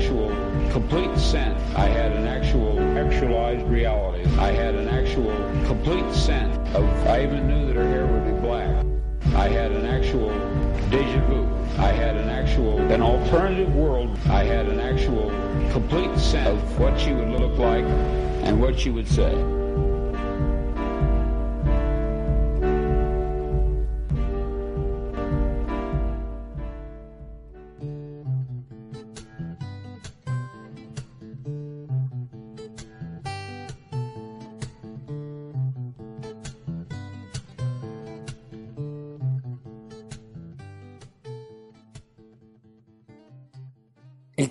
actual complete sense. I had an actual actualized reality. I had an actual complete sense of, I even knew that her hair would be black. I had an actual deja vu. I had an actual, an alternative world. I had an actual complete sense of what she would look like and what she would say.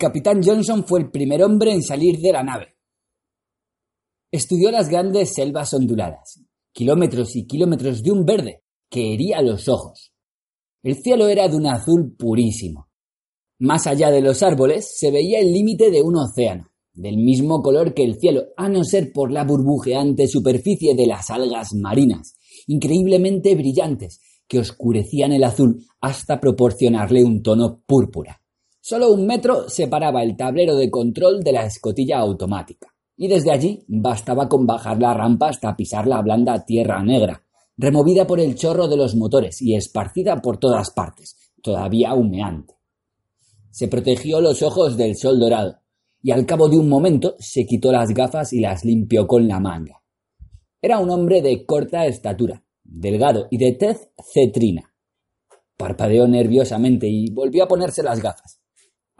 Capitán Johnson fue el primer hombre en salir de la nave. Estudió las grandes selvas onduladas, kilómetros y kilómetros de un verde que hería los ojos. El cielo era de un azul purísimo. Más allá de los árboles se veía el límite de un océano, del mismo color que el cielo, a no ser por la burbujeante superficie de las algas marinas, increíblemente brillantes, que oscurecían el azul hasta proporcionarle un tono púrpura. Solo un metro separaba el tablero de control de la escotilla automática, y desde allí bastaba con bajar la rampa hasta pisar la blanda tierra negra, removida por el chorro de los motores y esparcida por todas partes, todavía humeante. Se protegió los ojos del sol dorado, y al cabo de un momento se quitó las gafas y las limpió con la manga. Era un hombre de corta estatura, delgado y de tez cetrina. Parpadeó nerviosamente y volvió a ponerse las gafas.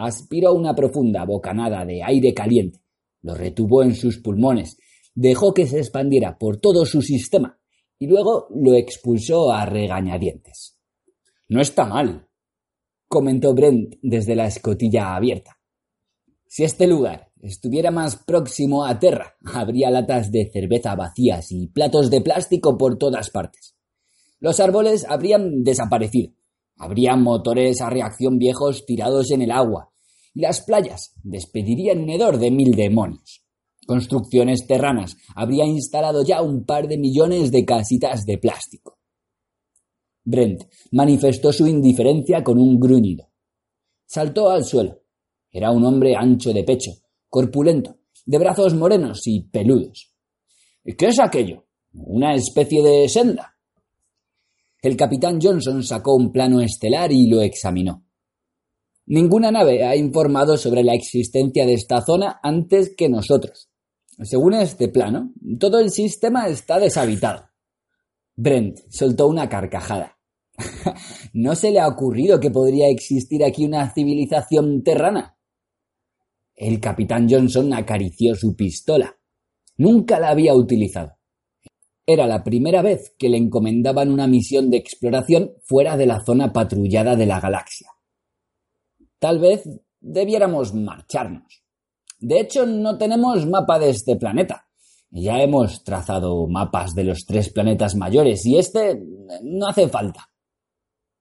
Aspiró una profunda bocanada de aire caliente, lo retuvo en sus pulmones, dejó que se expandiera por todo su sistema y luego lo expulsó a regañadientes. No está mal, comentó Brent desde la escotilla abierta. Si este lugar estuviera más próximo a tierra, habría latas de cerveza vacías y platos de plástico por todas partes. Los árboles habrían desaparecido. Habría motores a reacción viejos tirados en el agua, y las playas despedirían un hedor de mil demonios. Construcciones terranas habría instalado ya un par de millones de casitas de plástico. Brent manifestó su indiferencia con un gruñido. Saltó al suelo. Era un hombre ancho de pecho, corpulento, de brazos morenos y peludos. ¿Qué es aquello? ¿Una especie de senda? El capitán Johnson sacó un plano estelar y lo examinó. Ninguna nave ha informado sobre la existencia de esta zona antes que nosotros. Según este plano, todo el sistema está deshabitado. Brent soltó una carcajada. ¿No se le ha ocurrido que podría existir aquí una civilización terrana? El capitán Johnson acarició su pistola. Nunca la había utilizado. Era la primera vez que le encomendaban una misión de exploración fuera de la zona patrullada de la galaxia. Tal vez debiéramos marcharnos. De hecho, no tenemos mapa de este planeta. Ya hemos trazado mapas de los tres planetas mayores y este no hace falta.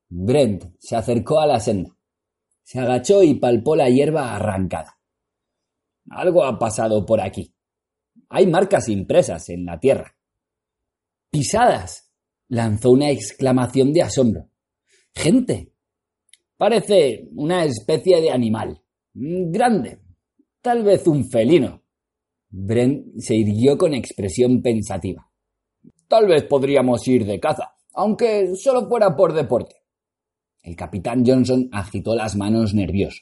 Brent se acercó a la senda. Se agachó y palpó la hierba arrancada. Algo ha pasado por aquí. Hay marcas impresas en la tierra. Pisadas. lanzó una exclamación de asombro. Gente. Parece una especie de animal. Grande. Tal vez un felino. Brent se irguió con expresión pensativa. Tal vez podríamos ir de caza, aunque solo fuera por deporte. El capitán Johnson agitó las manos nervioso.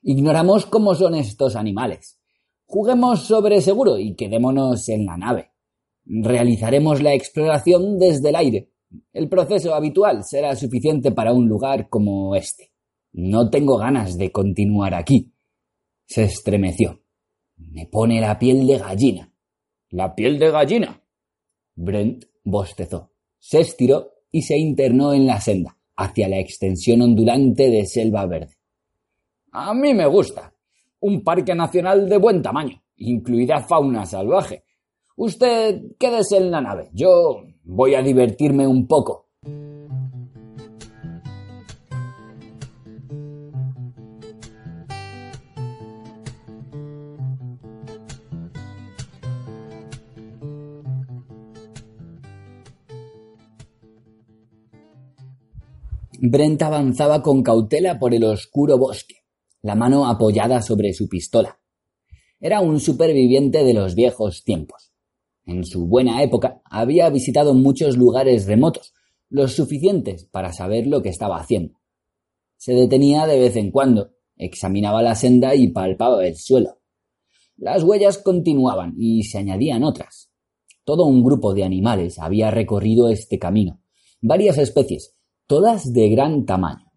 Ignoramos cómo son estos animales. Juguemos sobre seguro y quedémonos en la nave. Realizaremos la exploración desde el aire. El proceso habitual será suficiente para un lugar como este. No tengo ganas de continuar aquí. Se estremeció. Me pone la piel de gallina. ¿La piel de gallina? Brent bostezó. Se estiró y se internó en la senda, hacia la extensión ondulante de selva verde. A mí me gusta. Un parque nacional de buen tamaño, incluida fauna salvaje. Usted quédese en la nave. Yo Voy a divertirme un poco. Brent avanzaba con cautela por el oscuro bosque. la mano apoyada sobre su pistola. Era un superviviente de los viejos tiempos. En su buena época había visitado muchos lugares remotos, los suficientes para saber lo que estaba haciendo. Se detenía de vez en cuando, examinaba la senda y palpaba el suelo. Las huellas continuaban y se añadían otras. Todo un grupo de animales había recorrido este camino, varias especies, todas de gran tamaño.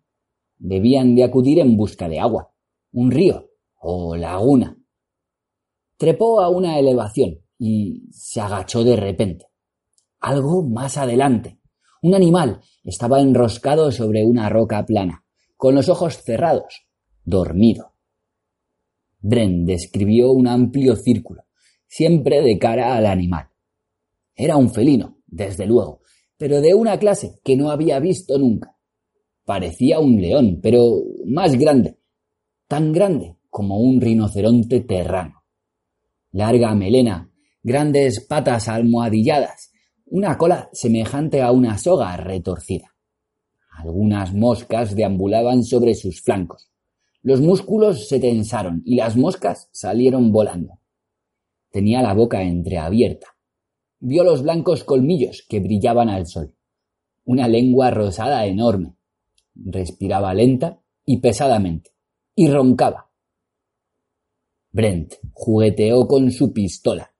Debían de acudir en busca de agua, un río o laguna. Trepó a una elevación y se agachó de repente. Algo más adelante. Un animal estaba enroscado sobre una roca plana, con los ojos cerrados, dormido. Bren describió un amplio círculo, siempre de cara al animal. Era un felino, desde luego, pero de una clase que no había visto nunca. Parecía un león, pero más grande, tan grande como un rinoceronte terrano. Larga melena, grandes patas almohadilladas, una cola semejante a una soga retorcida. Algunas moscas deambulaban sobre sus flancos. Los músculos se tensaron y las moscas salieron volando. Tenía la boca entreabierta. Vio los blancos colmillos que brillaban al sol. Una lengua rosada enorme. Respiraba lenta y pesadamente. Y roncaba. Brent jugueteó con su pistola.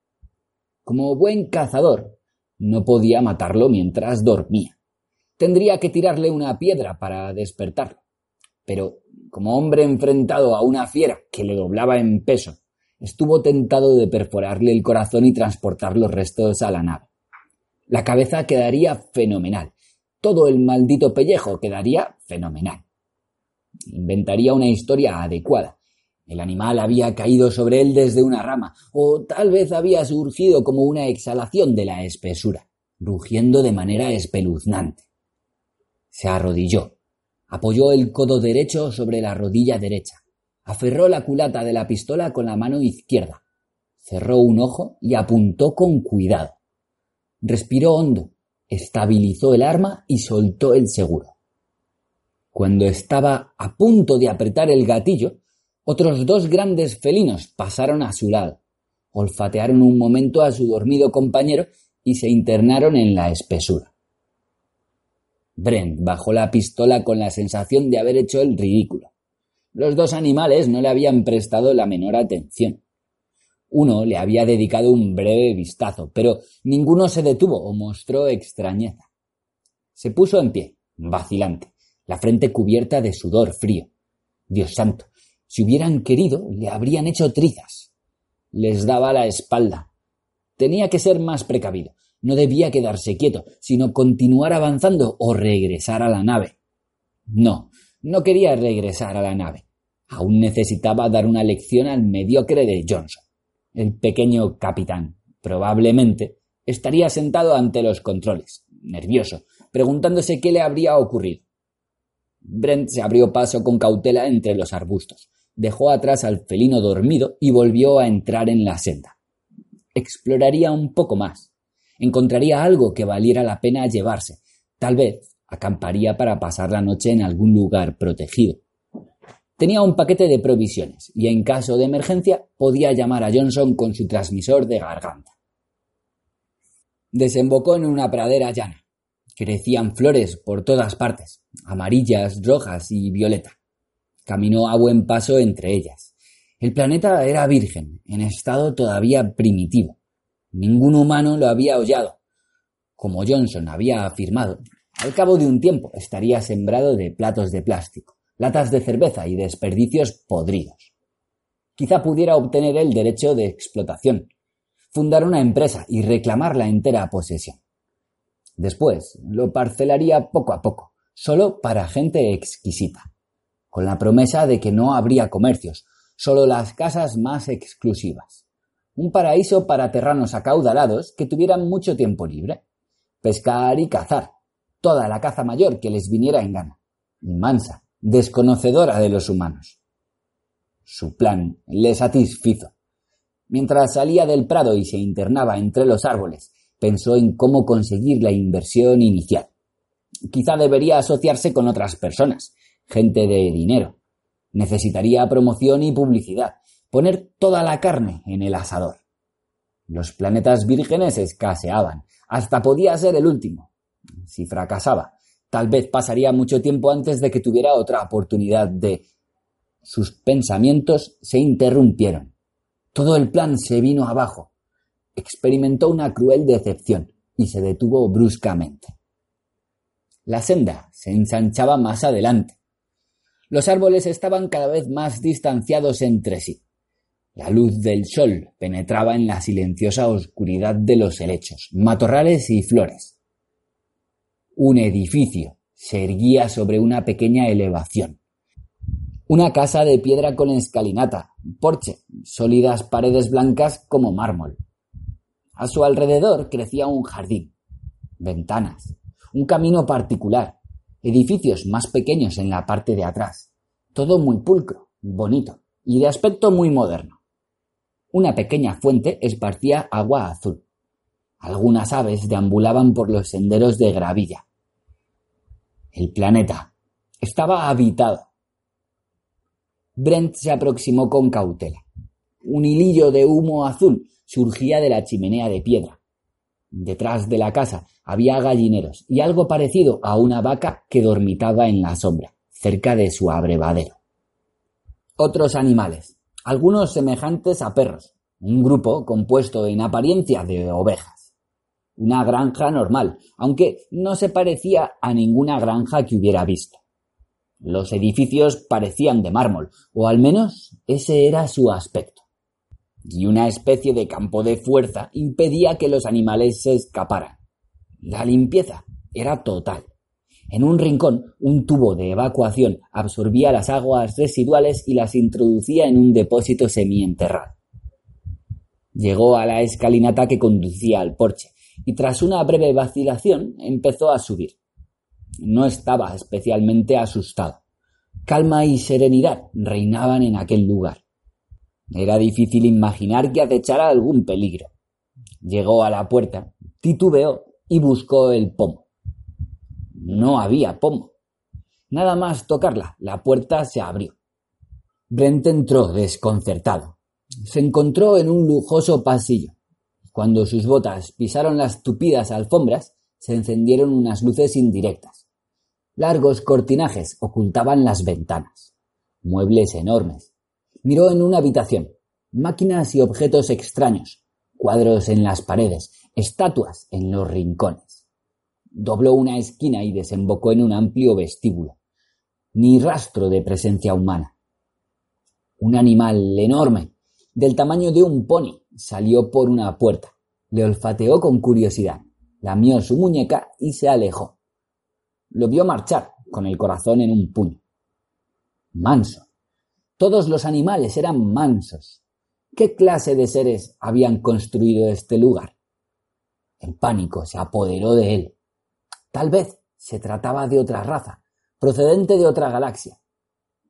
Como buen cazador, no podía matarlo mientras dormía. Tendría que tirarle una piedra para despertarlo. Pero, como hombre enfrentado a una fiera que le doblaba en peso, estuvo tentado de perforarle el corazón y transportar los restos a la nave. La cabeza quedaría fenomenal. Todo el maldito pellejo quedaría fenomenal. Inventaría una historia adecuada. El animal había caído sobre él desde una rama, o tal vez había surgido como una exhalación de la espesura, rugiendo de manera espeluznante. Se arrodilló, apoyó el codo derecho sobre la rodilla derecha, aferró la culata de la pistola con la mano izquierda, cerró un ojo y apuntó con cuidado. Respiró hondo, estabilizó el arma y soltó el seguro. Cuando estaba a punto de apretar el gatillo, otros dos grandes felinos pasaron a su lado, olfatearon un momento a su dormido compañero y se internaron en la espesura. Brent bajó la pistola con la sensación de haber hecho el ridículo. Los dos animales no le habían prestado la menor atención. Uno le había dedicado un breve vistazo, pero ninguno se detuvo o mostró extrañeza. Se puso en pie, vacilante, la frente cubierta de sudor frío. Dios santo, si hubieran querido, le habrían hecho trizas. Les daba la espalda. Tenía que ser más precavido. No debía quedarse quieto, sino continuar avanzando o regresar a la nave. No, no quería regresar a la nave. Aún necesitaba dar una lección al mediocre de Johnson. El pequeño capitán, probablemente, estaría sentado ante los controles, nervioso, preguntándose qué le habría ocurrido. Brent se abrió paso con cautela entre los arbustos, dejó atrás al felino dormido y volvió a entrar en la senda. Exploraría un poco más. Encontraría algo que valiera la pena llevarse. Tal vez acamparía para pasar la noche en algún lugar protegido. Tenía un paquete de provisiones y en caso de emergencia podía llamar a Johnson con su transmisor de garganta. Desembocó en una pradera llana. Crecían flores por todas partes, amarillas, rojas y violeta. Caminó a buen paso entre ellas. El planeta era virgen, en estado todavía primitivo. Ningún humano lo había hollado. Como Johnson había afirmado, al cabo de un tiempo estaría sembrado de platos de plástico latas de cerveza y desperdicios podridos. Quizá pudiera obtener el derecho de explotación, fundar una empresa y reclamar la entera posesión. Después lo parcelaría poco a poco, solo para gente exquisita, con la promesa de que no habría comercios, solo las casas más exclusivas. Un paraíso para terranos acaudalados que tuvieran mucho tiempo libre. Pescar y cazar, toda la caza mayor que les viniera en gana. Mansa, desconocedora de los humanos. Su plan le satisfizo. Mientras salía del prado y se internaba entre los árboles, pensó en cómo conseguir la inversión inicial. Quizá debería asociarse con otras personas, gente de dinero. Necesitaría promoción y publicidad, poner toda la carne en el asador. Los planetas vírgenes escaseaban, hasta podía ser el último. Si fracasaba, tal vez pasaría mucho tiempo antes de que tuviera otra oportunidad de... Sus pensamientos se interrumpieron. Todo el plan se vino abajo. Experimentó una cruel decepción y se detuvo bruscamente. La senda se ensanchaba más adelante. Los árboles estaban cada vez más distanciados entre sí. La luz del sol penetraba en la silenciosa oscuridad de los helechos, matorrales y flores. Un edificio se erguía sobre una pequeña elevación. Una casa de piedra con escalinata, porche, sólidas paredes blancas como mármol. A su alrededor crecía un jardín, ventanas, un camino particular, edificios más pequeños en la parte de atrás. Todo muy pulcro, bonito y de aspecto muy moderno. Una pequeña fuente esparcía agua azul. Algunas aves deambulaban por los senderos de gravilla. El planeta estaba habitado. Brent se aproximó con cautela. Un hilillo de humo azul surgía de la chimenea de piedra. Detrás de la casa había gallineros y algo parecido a una vaca que dormitaba en la sombra, cerca de su abrevadero. Otros animales, algunos semejantes a perros, un grupo compuesto en apariencia de ovejas. Una granja normal, aunque no se parecía a ninguna granja que hubiera visto. Los edificios parecían de mármol, o al menos ese era su aspecto. Y una especie de campo de fuerza impedía que los animales se escaparan. La limpieza era total. En un rincón, un tubo de evacuación absorbía las aguas residuales y las introducía en un depósito semienterrado. Llegó a la escalinata que conducía al porche y tras una breve vacilación empezó a subir. No estaba especialmente asustado. Calma y serenidad reinaban en aquel lugar. Era difícil imaginar que acechara algún peligro. Llegó a la puerta, titubeó y buscó el pomo. No había pomo. Nada más tocarla, la puerta se abrió. Brent entró desconcertado. Se encontró en un lujoso pasillo. Cuando sus botas pisaron las tupidas alfombras, se encendieron unas luces indirectas. Largos cortinajes ocultaban las ventanas. Muebles enormes. Miró en una habitación. Máquinas y objetos extraños. Cuadros en las paredes. Estatuas en los rincones. Dobló una esquina y desembocó en un amplio vestíbulo. Ni rastro de presencia humana. Un animal enorme, del tamaño de un pony, salió por una puerta. Le olfateó con curiosidad, lamió su muñeca y se alejó. Lo vio marchar, con el corazón en un puño. Manso. Todos los animales eran mansos. ¿Qué clase de seres habían construido este lugar? El pánico se apoderó de él. Tal vez se trataba de otra raza, procedente de otra galaxia.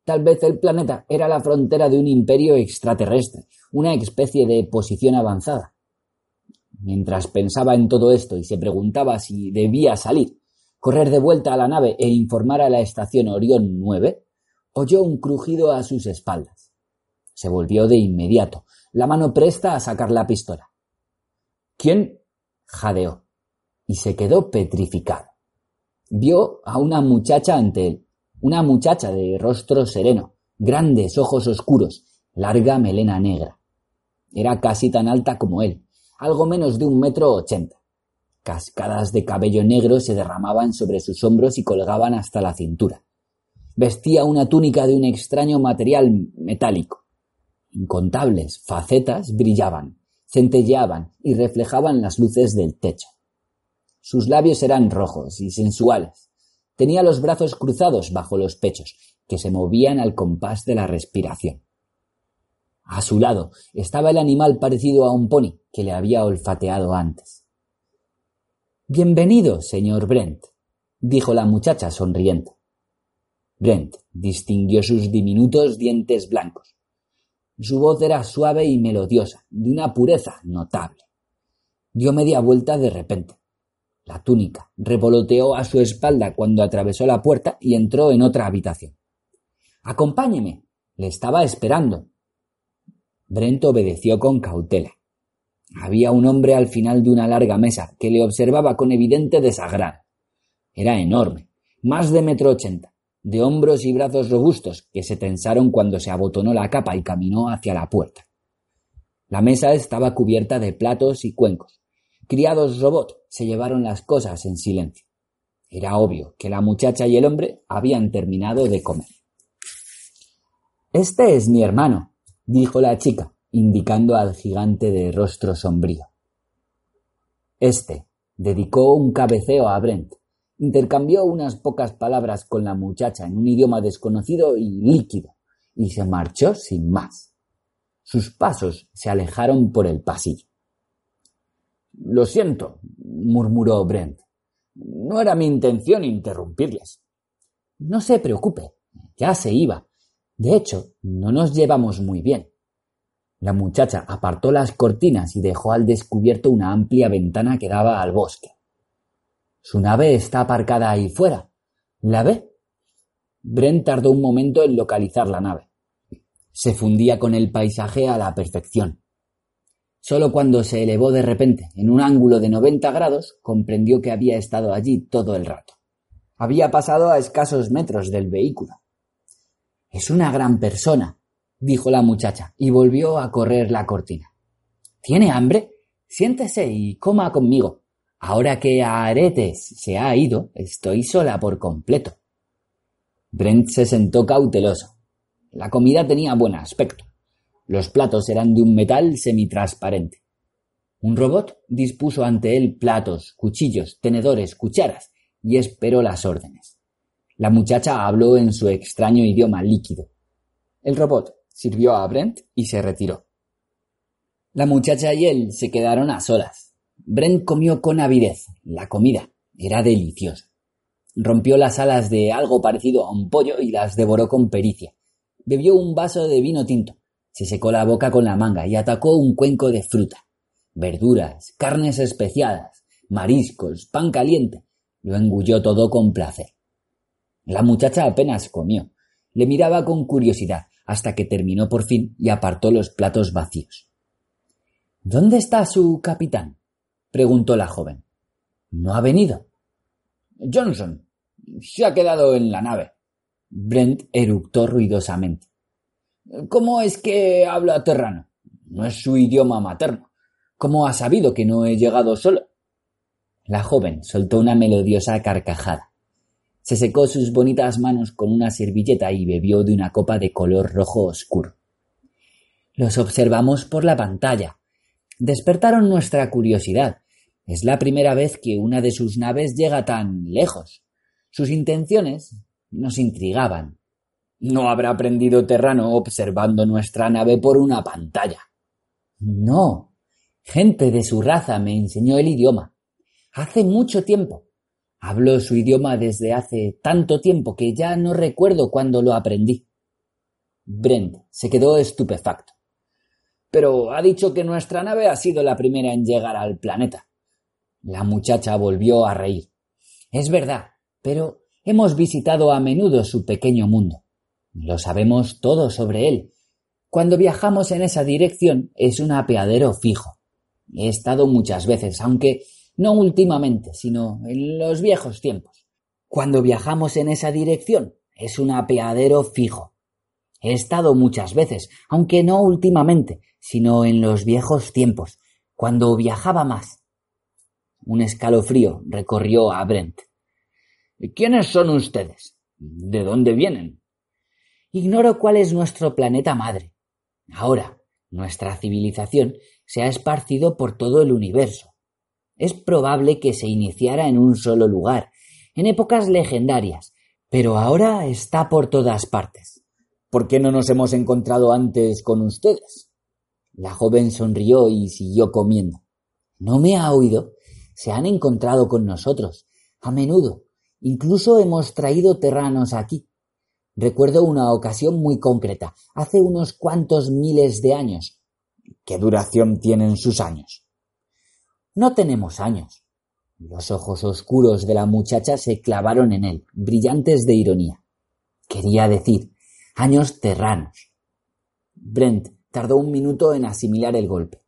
Tal vez el planeta era la frontera de un imperio extraterrestre, una especie de posición avanzada. Mientras pensaba en todo esto y se preguntaba si debía salir, correr de vuelta a la nave e informar a la estación Orión 9, oyó un crujido a sus espaldas. Se volvió de inmediato, la mano presta a sacar la pistola. ¿Quién? jadeó y se quedó petrificado. Vio a una muchacha ante él, una muchacha de rostro sereno, grandes ojos oscuros, larga melena negra. Era casi tan alta como él, algo menos de un metro ochenta. Cascadas de cabello negro se derramaban sobre sus hombros y colgaban hasta la cintura. Vestía una túnica de un extraño material metálico. Incontables facetas brillaban, centelleaban y reflejaban las luces del techo. Sus labios eran rojos y sensuales. Tenía los brazos cruzados bajo los pechos, que se movían al compás de la respiración. A su lado estaba el animal parecido a un pony que le había olfateado antes. Bienvenido, señor Brent, dijo la muchacha sonriente. Brent distinguió sus diminutos dientes blancos. Su voz era suave y melodiosa, de una pureza notable. Dio media vuelta de repente. La túnica revoloteó a su espalda cuando atravesó la puerta y entró en otra habitación. Acompáñeme, Le estaba esperando. Brent obedeció con cautela. Había un hombre al final de una larga mesa que le observaba con evidente desagrado. Era enorme, más de metro ochenta, de hombros y brazos robustos que se tensaron cuando se abotonó la capa y caminó hacia la puerta. La mesa estaba cubierta de platos y cuencos. Criados robot se llevaron las cosas en silencio. Era obvio que la muchacha y el hombre habían terminado de comer. Este es mi hermano, dijo la chica, indicando al gigante de rostro sombrío. Este dedicó un cabeceo a Brent, intercambió unas pocas palabras con la muchacha en un idioma desconocido y líquido, y se marchó sin más. Sus pasos se alejaron por el pasillo. Lo siento, murmuró Brent. No era mi intención interrumpirles. No se preocupe, ya se iba. De hecho, no nos llevamos muy bien. La muchacha apartó las cortinas y dejó al descubierto una amplia ventana que daba al bosque. Su nave está aparcada ahí fuera. ¿La ve? Brent tardó un momento en localizar la nave. Se fundía con el paisaje a la perfección. Solo cuando se elevó de repente en un ángulo de noventa grados comprendió que había estado allí todo el rato. Había pasado a escasos metros del vehículo. Es una gran persona, dijo la muchacha, y volvió a correr la cortina. ¿Tiene hambre? Siéntese y coma conmigo. Ahora que Aretes se ha ido, estoy sola por completo. Brent se sentó cauteloso. La comida tenía buen aspecto. Los platos eran de un metal semitransparente. Un robot dispuso ante él platos, cuchillos, tenedores, cucharas y esperó las órdenes. La muchacha habló en su extraño idioma líquido. El robot sirvió a Brent y se retiró. La muchacha y él se quedaron a solas. Brent comió con avidez. La comida era deliciosa. Rompió las alas de algo parecido a un pollo y las devoró con pericia. Bebió un vaso de vino tinto se secó la boca con la manga y atacó un cuenco de fruta, verduras, carnes especiadas, mariscos, pan caliente. Lo engulló todo con placer. La muchacha apenas comió. Le miraba con curiosidad hasta que terminó por fin y apartó los platos vacíos. ¿Dónde está su capitán? Preguntó la joven. No ha venido. Johnson. Se ha quedado en la nave. Brent eructó ruidosamente. ¿Cómo es que habla terrano? No es su idioma materno. ¿Cómo ha sabido que no he llegado solo? La joven soltó una melodiosa carcajada. Se secó sus bonitas manos con una servilleta y bebió de una copa de color rojo oscuro. Los observamos por la pantalla. Despertaron nuestra curiosidad. Es la primera vez que una de sus naves llega tan lejos. Sus intenciones nos intrigaban. No habrá aprendido Terrano observando nuestra nave por una pantalla. No. Gente de su raza me enseñó el idioma. Hace mucho tiempo. Hablo su idioma desde hace tanto tiempo que ya no recuerdo cuándo lo aprendí. Brent se quedó estupefacto. Pero ha dicho que nuestra nave ha sido la primera en llegar al planeta. La muchacha volvió a reír. Es verdad, pero hemos visitado a menudo su pequeño mundo. Lo sabemos todo sobre él. Cuando viajamos en esa dirección es un apeadero fijo. He estado muchas veces, aunque no últimamente, sino en los viejos tiempos. Cuando viajamos en esa dirección es un apeadero fijo. He estado muchas veces, aunque no últimamente, sino en los viejos tiempos, cuando viajaba más. Un escalofrío recorrió a Brent. ¿Quiénes son ustedes? ¿De dónde vienen? Ignoro cuál es nuestro planeta madre. Ahora, nuestra civilización se ha esparcido por todo el universo. Es probable que se iniciara en un solo lugar, en épocas legendarias, pero ahora está por todas partes. ¿Por qué no nos hemos encontrado antes con ustedes? La joven sonrió y siguió comiendo. ¿No me ha oído? Se han encontrado con nosotros, a menudo. Incluso hemos traído terranos aquí. Recuerdo una ocasión muy concreta, hace unos cuantos miles de años. ¿Qué duración tienen sus años? No tenemos años. Los ojos oscuros de la muchacha se clavaron en él, brillantes de ironía. Quería decir, años terranos. Brent tardó un minuto en asimilar el golpe.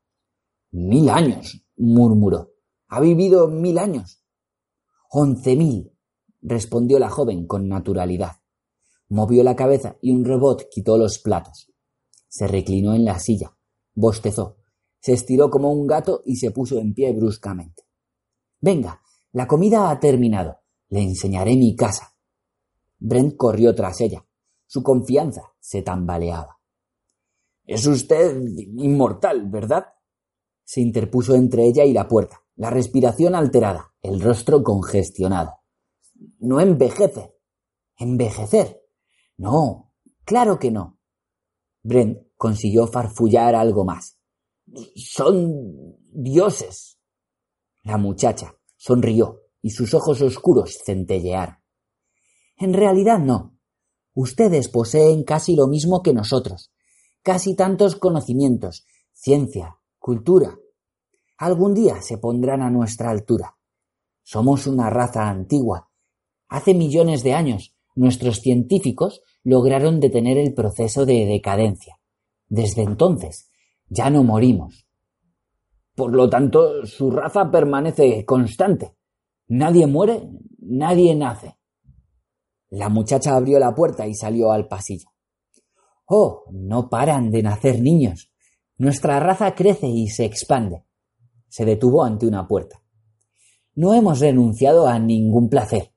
Mil años, murmuró. Ha vivido mil años. Once mil, respondió la joven con naturalidad. Movió la cabeza y un robot quitó los platos. Se reclinó en la silla, bostezó, se estiró como un gato y se puso en pie bruscamente. Venga, la comida ha terminado. Le enseñaré mi casa. Brent corrió tras ella. Su confianza se tambaleaba. Es usted inmortal, ¿verdad? Se interpuso entre ella y la puerta, la respiración alterada, el rostro congestionado. No envejece. ¿Envejecer? No, claro que no. Brent consiguió farfullar algo más. Son dioses. La muchacha sonrió y sus ojos oscuros centellearon. En realidad no. Ustedes poseen casi lo mismo que nosotros, casi tantos conocimientos, ciencia, cultura. Algún día se pondrán a nuestra altura. Somos una raza antigua. Hace millones de años nuestros científicos lograron detener el proceso de decadencia. Desde entonces ya no morimos. Por lo tanto, su raza permanece constante. Nadie muere, nadie nace. La muchacha abrió la puerta y salió al pasillo. Oh, no paran de nacer niños. Nuestra raza crece y se expande. Se detuvo ante una puerta. No hemos renunciado a ningún placer.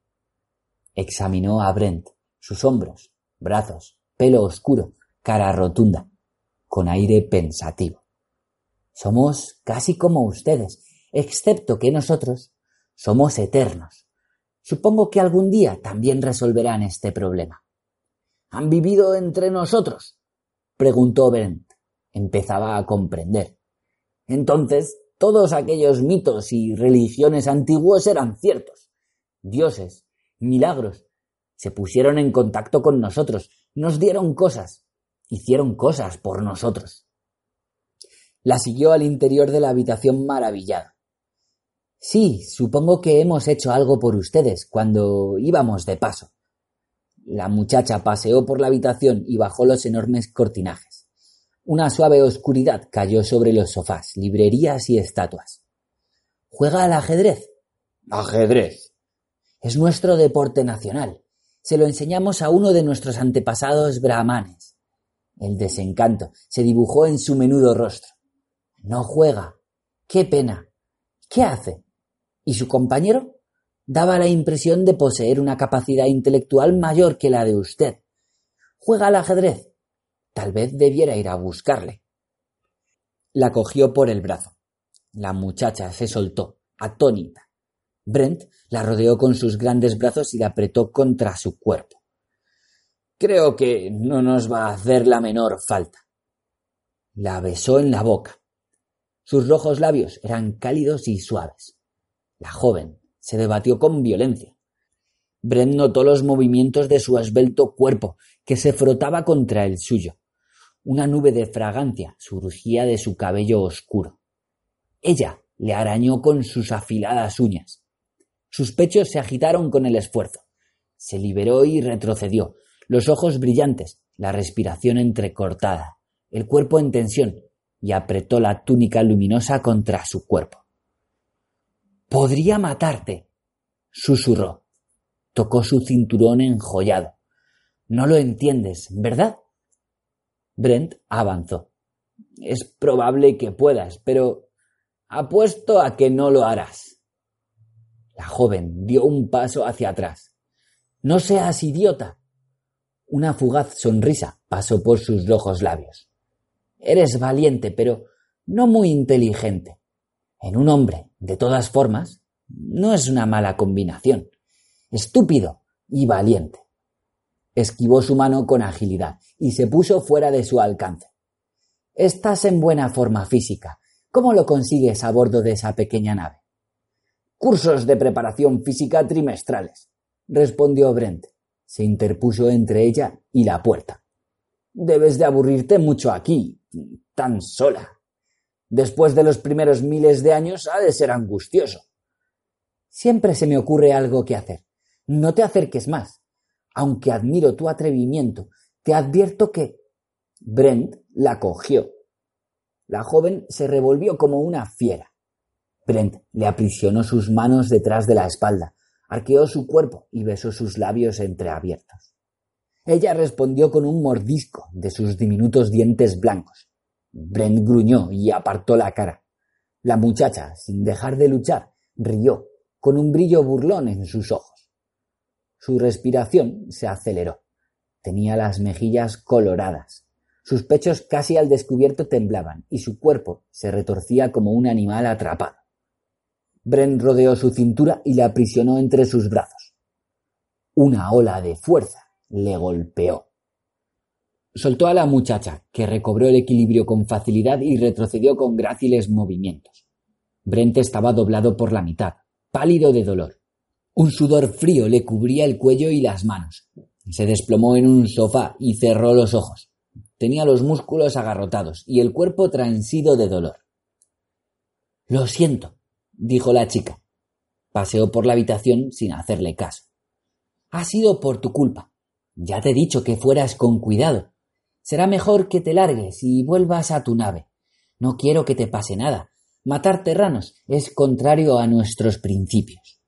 Examinó a Brent, sus hombros, brazos, pelo oscuro, cara rotunda, con aire pensativo. Somos casi como ustedes, excepto que nosotros somos eternos. Supongo que algún día también resolverán este problema. ¿Han vivido entre nosotros? preguntó Brent. Empezaba a comprender. Entonces, todos aquellos mitos y religiones antiguos eran ciertos. Dioses, milagros, se pusieron en contacto con nosotros, nos dieron cosas, hicieron cosas por nosotros. La siguió al interior de la habitación maravillada. Sí, supongo que hemos hecho algo por ustedes cuando íbamos de paso. La muchacha paseó por la habitación y bajó los enormes cortinajes. Una suave oscuridad cayó sobre los sofás, librerías y estatuas. ¿Juega al ajedrez? Ajedrez. Es nuestro deporte nacional. Se lo enseñamos a uno de nuestros antepasados brahmanes. El desencanto se dibujó en su menudo rostro. No juega. Qué pena. ¿Qué hace? y su compañero daba la impresión de poseer una capacidad intelectual mayor que la de usted. Juega al ajedrez. Tal vez debiera ir a buscarle. La cogió por el brazo. La muchacha se soltó, atónita. Brent la rodeó con sus grandes brazos y la apretó contra su cuerpo. Creo que no nos va a hacer la menor falta. La besó en la boca. Sus rojos labios eran cálidos y suaves. La joven se debatió con violencia. Brent notó los movimientos de su esbelto cuerpo, que se frotaba contra el suyo. Una nube de fragancia surgía de su cabello oscuro. Ella le arañó con sus afiladas uñas. Sus pechos se agitaron con el esfuerzo. Se liberó y retrocedió, los ojos brillantes, la respiración entrecortada, el cuerpo en tensión, y apretó la túnica luminosa contra su cuerpo. Podría matarte, susurró. Tocó su cinturón enjollado. No lo entiendes, ¿verdad? Brent avanzó. Es probable que puedas, pero apuesto a que no lo harás. La joven dio un paso hacia atrás. No seas idiota. Una fugaz sonrisa pasó por sus rojos labios. Eres valiente, pero no muy inteligente. En un hombre, de todas formas, no es una mala combinación. Estúpido y valiente. Esquivó su mano con agilidad y se puso fuera de su alcance. Estás en buena forma física. ¿Cómo lo consigues a bordo de esa pequeña nave? Cursos de preparación física trimestrales, respondió Brent. Se interpuso entre ella y la puerta. Debes de aburrirte mucho aquí, tan sola. Después de los primeros miles de años ha de ser angustioso. Siempre se me ocurre algo que hacer. No te acerques más. Aunque admiro tu atrevimiento, te advierto que Brent la cogió. La joven se revolvió como una fiera. Brent le aprisionó sus manos detrás de la espalda, arqueó su cuerpo y besó sus labios entreabiertos. Ella respondió con un mordisco de sus diminutos dientes blancos. Brent gruñó y apartó la cara. La muchacha, sin dejar de luchar, rió, con un brillo burlón en sus ojos. Su respiración se aceleró. Tenía las mejillas coloradas. Sus pechos casi al descubierto temblaban y su cuerpo se retorcía como un animal atrapado. Bren rodeó su cintura y la aprisionó entre sus brazos. Una ola de fuerza le golpeó. Soltó a la muchacha, que recobró el equilibrio con facilidad y retrocedió con gráciles movimientos. Brent estaba doblado por la mitad, pálido de dolor. Un sudor frío le cubría el cuello y las manos. Se desplomó en un sofá y cerró los ojos. Tenía los músculos agarrotados y el cuerpo transido de dolor. Lo siento, dijo la chica. Paseó por la habitación sin hacerle caso. Ha sido por tu culpa. Ya te he dicho que fueras con cuidado. Será mejor que te largues y vuelvas a tu nave. No quiero que te pase nada. Matar terranos es contrario a nuestros principios.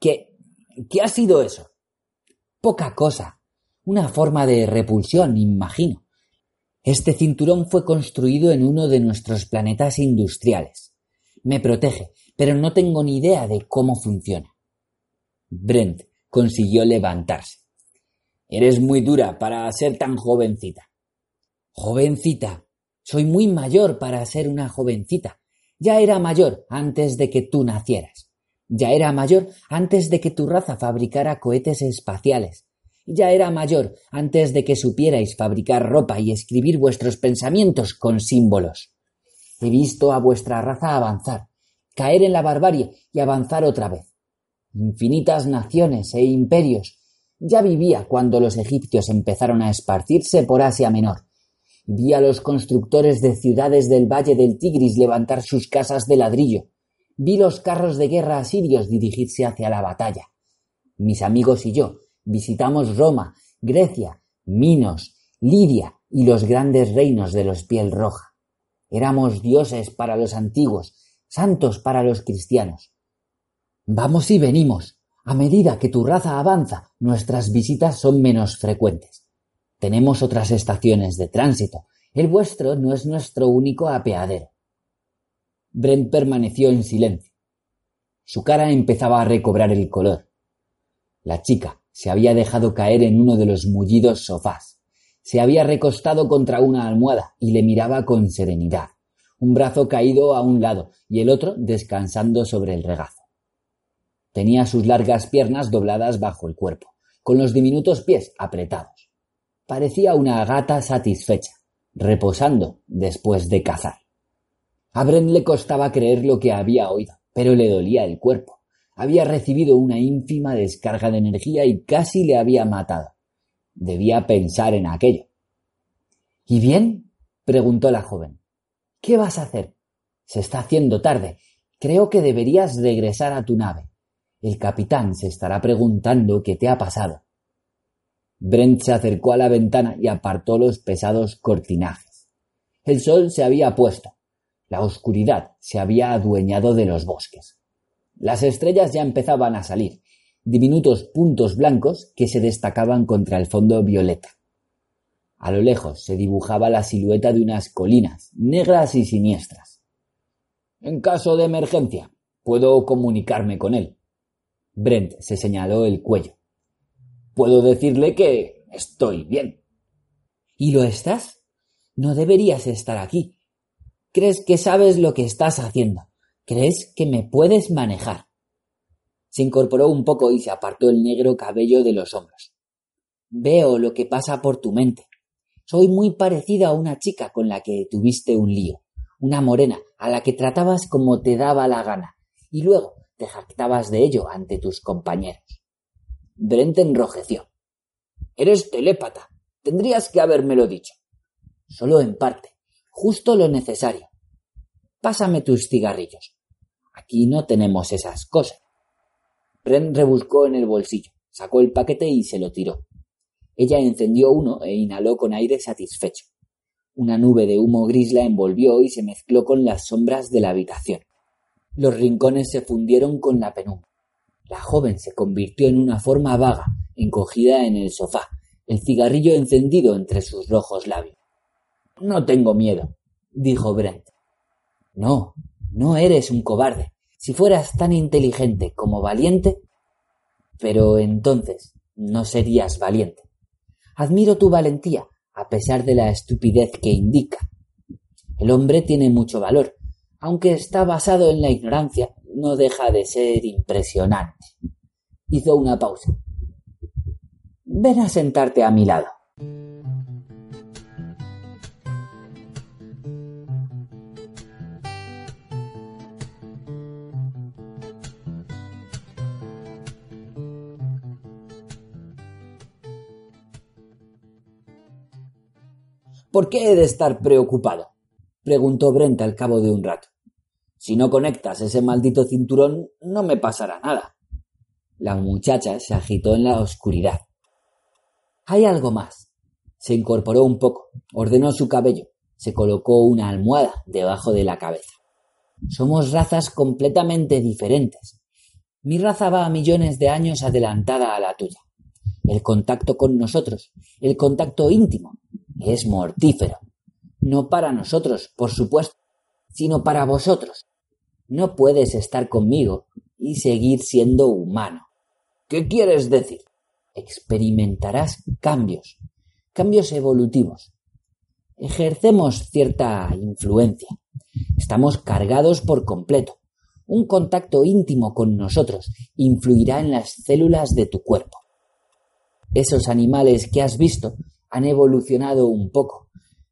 ¿Qué? ¿Qué ha sido eso? Poca cosa. Una forma de repulsión, imagino. Este cinturón fue construido en uno de nuestros planetas industriales. Me protege, pero no tengo ni idea de cómo funciona. Brent consiguió levantarse. Eres muy dura para ser tan jovencita. Jovencita. Soy muy mayor para ser una jovencita. Ya era mayor antes de que tú nacieras. Ya era mayor antes de que tu raza fabricara cohetes espaciales. Ya era mayor antes de que supierais fabricar ropa y escribir vuestros pensamientos con símbolos. He visto a vuestra raza avanzar, caer en la barbarie y avanzar otra vez. Infinitas naciones e imperios. Ya vivía cuando los egipcios empezaron a esparcirse por Asia Menor. Vi a los constructores de ciudades del Valle del Tigris levantar sus casas de ladrillo. Vi los carros de guerra asirios dirigirse hacia la batalla. Mis amigos y yo visitamos Roma, Grecia, Minos, Lidia y los grandes reinos de los piel roja. Éramos dioses para los antiguos, santos para los cristianos. Vamos y venimos. A medida que tu raza avanza, nuestras visitas son menos frecuentes. Tenemos otras estaciones de tránsito. El vuestro no es nuestro único apeadero. Brent permaneció en silencio. Su cara empezaba a recobrar el color. La chica se había dejado caer en uno de los mullidos sofás se había recostado contra una almohada y le miraba con serenidad, un brazo caído a un lado y el otro descansando sobre el regazo. Tenía sus largas piernas dobladas bajo el cuerpo, con los diminutos pies apretados. Parecía una gata satisfecha, reposando después de cazar. A Bren le costaba creer lo que había oído, pero le dolía el cuerpo. Había recibido una ínfima descarga de energía y casi le había matado. Debía pensar en aquello. ¿Y bien? preguntó la joven. ¿Qué vas a hacer? Se está haciendo tarde. Creo que deberías regresar a tu nave. El capitán se estará preguntando qué te ha pasado. Brent se acercó a la ventana y apartó los pesados cortinajes. El sol se había puesto. La oscuridad se había adueñado de los bosques. Las estrellas ya empezaban a salir diminutos puntos blancos que se destacaban contra el fondo violeta. A lo lejos se dibujaba la silueta de unas colinas, negras y siniestras. En caso de emergencia, puedo comunicarme con él. Brent se señaló el cuello. Puedo decirle que estoy bien. ¿Y lo estás? No deberías estar aquí. ¿Crees que sabes lo que estás haciendo? ¿Crees que me puedes manejar? Se incorporó un poco y se apartó el negro cabello de los hombros. Veo lo que pasa por tu mente. Soy muy parecida a una chica con la que tuviste un lío, una morena a la que tratabas como te daba la gana, y luego te jactabas de ello ante tus compañeros. Brent enrojeció. Eres telépata. Tendrías que habérmelo dicho. Solo en parte. Justo lo necesario. Pásame tus cigarrillos. Aquí no tenemos esas cosas. Ren rebuscó en el bolsillo, sacó el paquete y se lo tiró. Ella encendió uno e inhaló con aire satisfecho. Una nube de humo gris la envolvió y se mezcló con las sombras de la habitación. Los rincones se fundieron con la penumbra. La joven se convirtió en una forma vaga, encogida en el sofá, el cigarrillo encendido entre sus rojos labios. No tengo miedo, dijo Brent. No, no eres un cobarde. Si fueras tan inteligente como valiente. Pero entonces no serías valiente. Admiro tu valentía, a pesar de la estupidez que indica. El hombre tiene mucho valor, aunque está basado en la ignorancia, no deja de ser impresionante. Hizo una pausa. Ven a sentarte a mi lado. ¿Por qué he de estar preocupado? Preguntó Brent al cabo de un rato. Si no conectas ese maldito cinturón, no me pasará nada. La muchacha se agitó en la oscuridad. Hay algo más. Se incorporó un poco, ordenó su cabello, se colocó una almohada debajo de la cabeza. Somos razas completamente diferentes. Mi raza va a millones de años adelantada a la tuya. El contacto con nosotros, el contacto íntimo, es mortífero. No para nosotros, por supuesto, sino para vosotros. No puedes estar conmigo y seguir siendo humano. ¿Qué quieres decir? Experimentarás cambios, cambios evolutivos. Ejercemos cierta influencia. Estamos cargados por completo. Un contacto íntimo con nosotros influirá en las células de tu cuerpo. Esos animales que has visto han evolucionado un poco.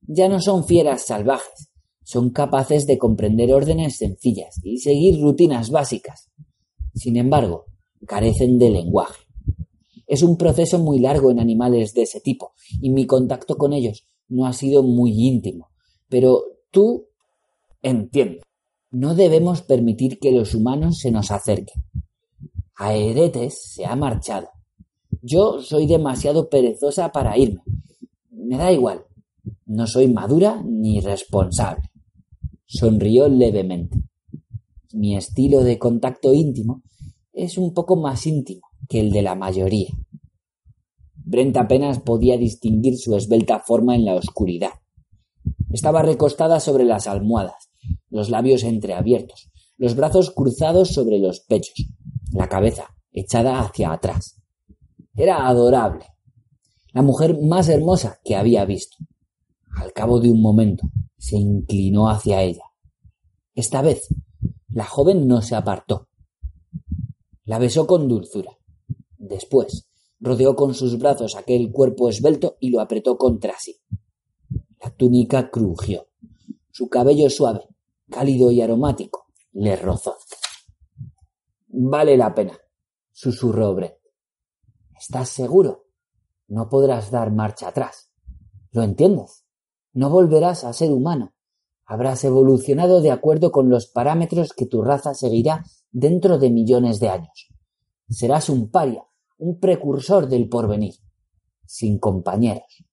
Ya no son fieras salvajes, son capaces de comprender órdenes sencillas y seguir rutinas básicas. Sin embargo, carecen de lenguaje. Es un proceso muy largo en animales de ese tipo, y mi contacto con ellos no ha sido muy íntimo. Pero tú entiendo. No debemos permitir que los humanos se nos acerquen. Aeretes se ha marchado. Yo soy demasiado perezosa para irme, me da igual. No soy madura ni responsable. Sonrió levemente. Mi estilo de contacto íntimo es un poco más íntimo que el de la mayoría. Brent apenas podía distinguir su esbelta forma en la oscuridad. Estaba recostada sobre las almohadas, los labios entreabiertos, los brazos cruzados sobre los pechos, la cabeza echada hacia atrás. Era adorable, la mujer más hermosa que había visto. Al cabo de un momento se inclinó hacia ella. Esta vez la joven no se apartó. La besó con dulzura. Después rodeó con sus brazos aquel cuerpo esbelto y lo apretó contra sí. La túnica crujió. Su cabello suave, cálido y aromático, le rozó. Vale la pena, susurró Brent. ¿Estás seguro? no podrás dar marcha atrás. ¿Lo entiendes? No volverás a ser humano. Habrás evolucionado de acuerdo con los parámetros que tu raza seguirá dentro de millones de años. Serás un paria, un precursor del porvenir, sin compañeros.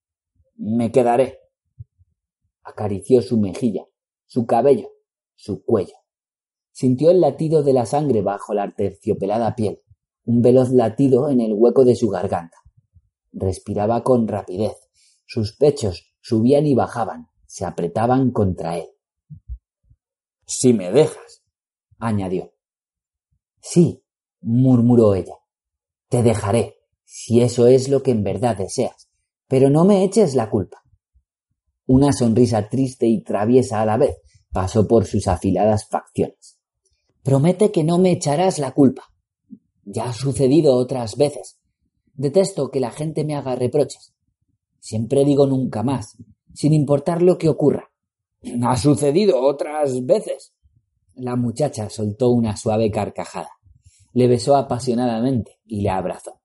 Me quedaré. Acarició su mejilla, su cabello, su cuello. Sintió el latido de la sangre bajo la terciopelada piel, un veloz latido en el hueco de su garganta. Respiraba con rapidez. Sus pechos subían y bajaban, se apretaban contra él. Si me dejas, añadió. Sí, murmuró ella. Te dejaré, si eso es lo que en verdad deseas, pero no me eches la culpa. Una sonrisa triste y traviesa a la vez pasó por sus afiladas facciones. Promete que no me echarás la culpa. Ya ha sucedido otras veces, Detesto que la gente me haga reproches. Siempre digo nunca más, sin importar lo que ocurra. Ha sucedido otras veces. La muchacha soltó una suave carcajada. Le besó apasionadamente y le abrazó.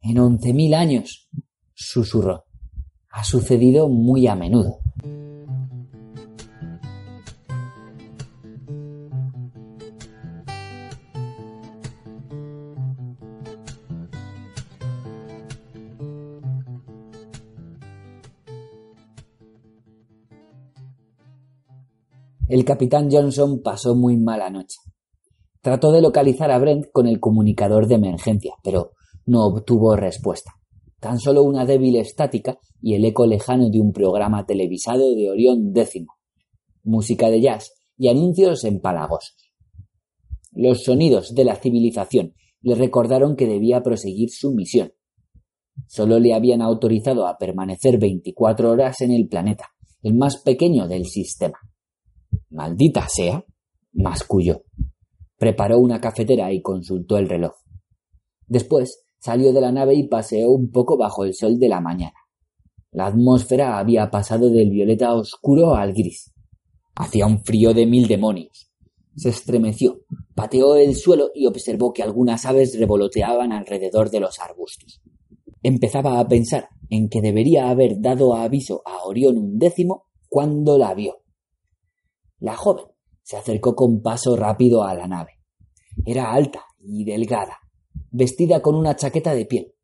En once mil años, susurró. Ha sucedido muy a menudo. El capitán Johnson pasó muy mala noche. Trató de localizar a Brent con el comunicador de emergencia, pero no obtuvo respuesta. Tan solo una débil estática y el eco lejano de un programa televisado de Orión X, música de jazz y anuncios empalagosos. Los sonidos de la civilización le recordaron que debía proseguir su misión. Solo le habían autorizado a permanecer 24 horas en el planeta, el más pequeño del sistema. Maldita sea, masculló. Preparó una cafetera y consultó el reloj. Después salió de la nave y paseó un poco bajo el sol de la mañana. La atmósfera había pasado del violeta oscuro al gris. Hacía un frío de mil demonios. Se estremeció, pateó el suelo y observó que algunas aves revoloteaban alrededor de los arbustos. Empezaba a pensar en que debería haber dado aviso a Orión un décimo cuando la vio. La joven se acercó con paso rápido a la nave. Era alta y delgada, vestida con una chaqueta de piel.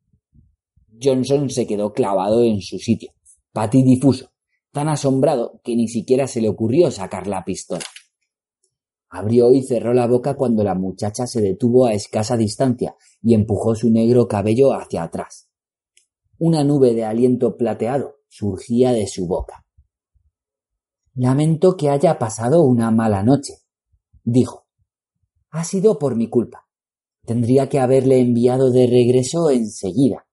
Johnson se quedó clavado en su sitio, patidifuso, tan asombrado que ni siquiera se le ocurrió sacar la pistola. Abrió y cerró la boca cuando la muchacha se detuvo a escasa distancia y empujó su negro cabello hacia atrás. Una nube de aliento plateado surgía de su boca. Lamento que haya pasado una mala noche, dijo. Ha sido por mi culpa. Tendría que haberle enviado de regreso enseguida.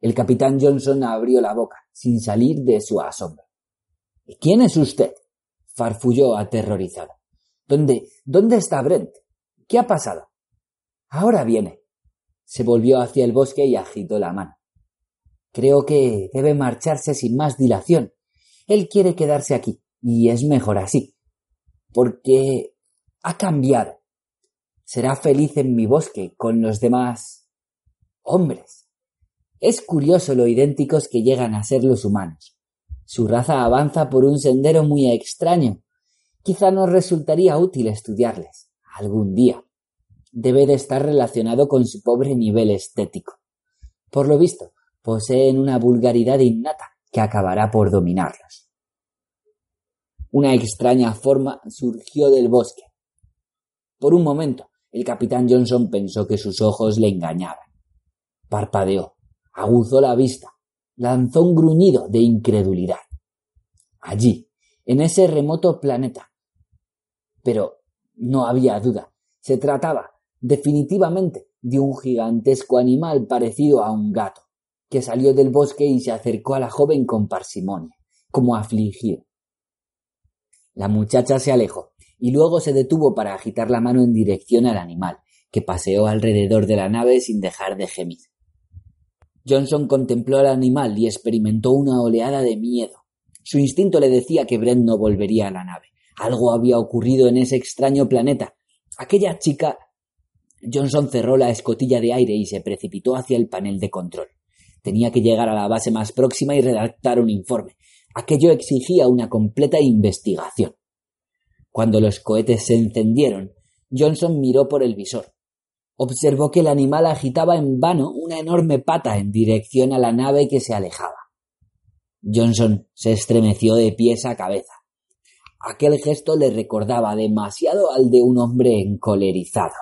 El capitán Johnson abrió la boca, sin salir de su asombro. ¿Quién es usted? farfulló aterrorizado. ¿Dónde, dónde está Brent? ¿Qué ha pasado? Ahora viene. Se volvió hacia el bosque y agitó la mano. Creo que debe marcharse sin más dilación. Él quiere quedarse aquí, y es mejor así, porque ha cambiado. Será feliz en mi bosque con los demás hombres. Es curioso lo idénticos que llegan a ser los humanos. Su raza avanza por un sendero muy extraño. Quizá nos resultaría útil estudiarles algún día. Debe de estar relacionado con su pobre nivel estético. Por lo visto, poseen una vulgaridad innata que acabará por dominarlos. Una extraña forma surgió del bosque. Por un momento, el capitán Johnson pensó que sus ojos le engañaban. Parpadeó, aguzó la vista, lanzó un gruñido de incredulidad. Allí, en ese remoto planeta. Pero no había duda. Se trataba, definitivamente, de un gigantesco animal parecido a un gato que salió del bosque y se acercó a la joven con parsimonia, como afligido. La muchacha se alejó y luego se detuvo para agitar la mano en dirección al animal, que paseó alrededor de la nave sin dejar de gemir. Johnson contempló al animal y experimentó una oleada de miedo. Su instinto le decía que Brent no volvería a la nave. Algo había ocurrido en ese extraño planeta. Aquella chica. Johnson cerró la escotilla de aire y se precipitó hacia el panel de control. Tenía que llegar a la base más próxima y redactar un informe. Aquello exigía una completa investigación. Cuando los cohetes se encendieron, Johnson miró por el visor. Observó que el animal agitaba en vano una enorme pata en dirección a la nave que se alejaba. Johnson se estremeció de pies a cabeza. Aquel gesto le recordaba demasiado al de un hombre encolerizado.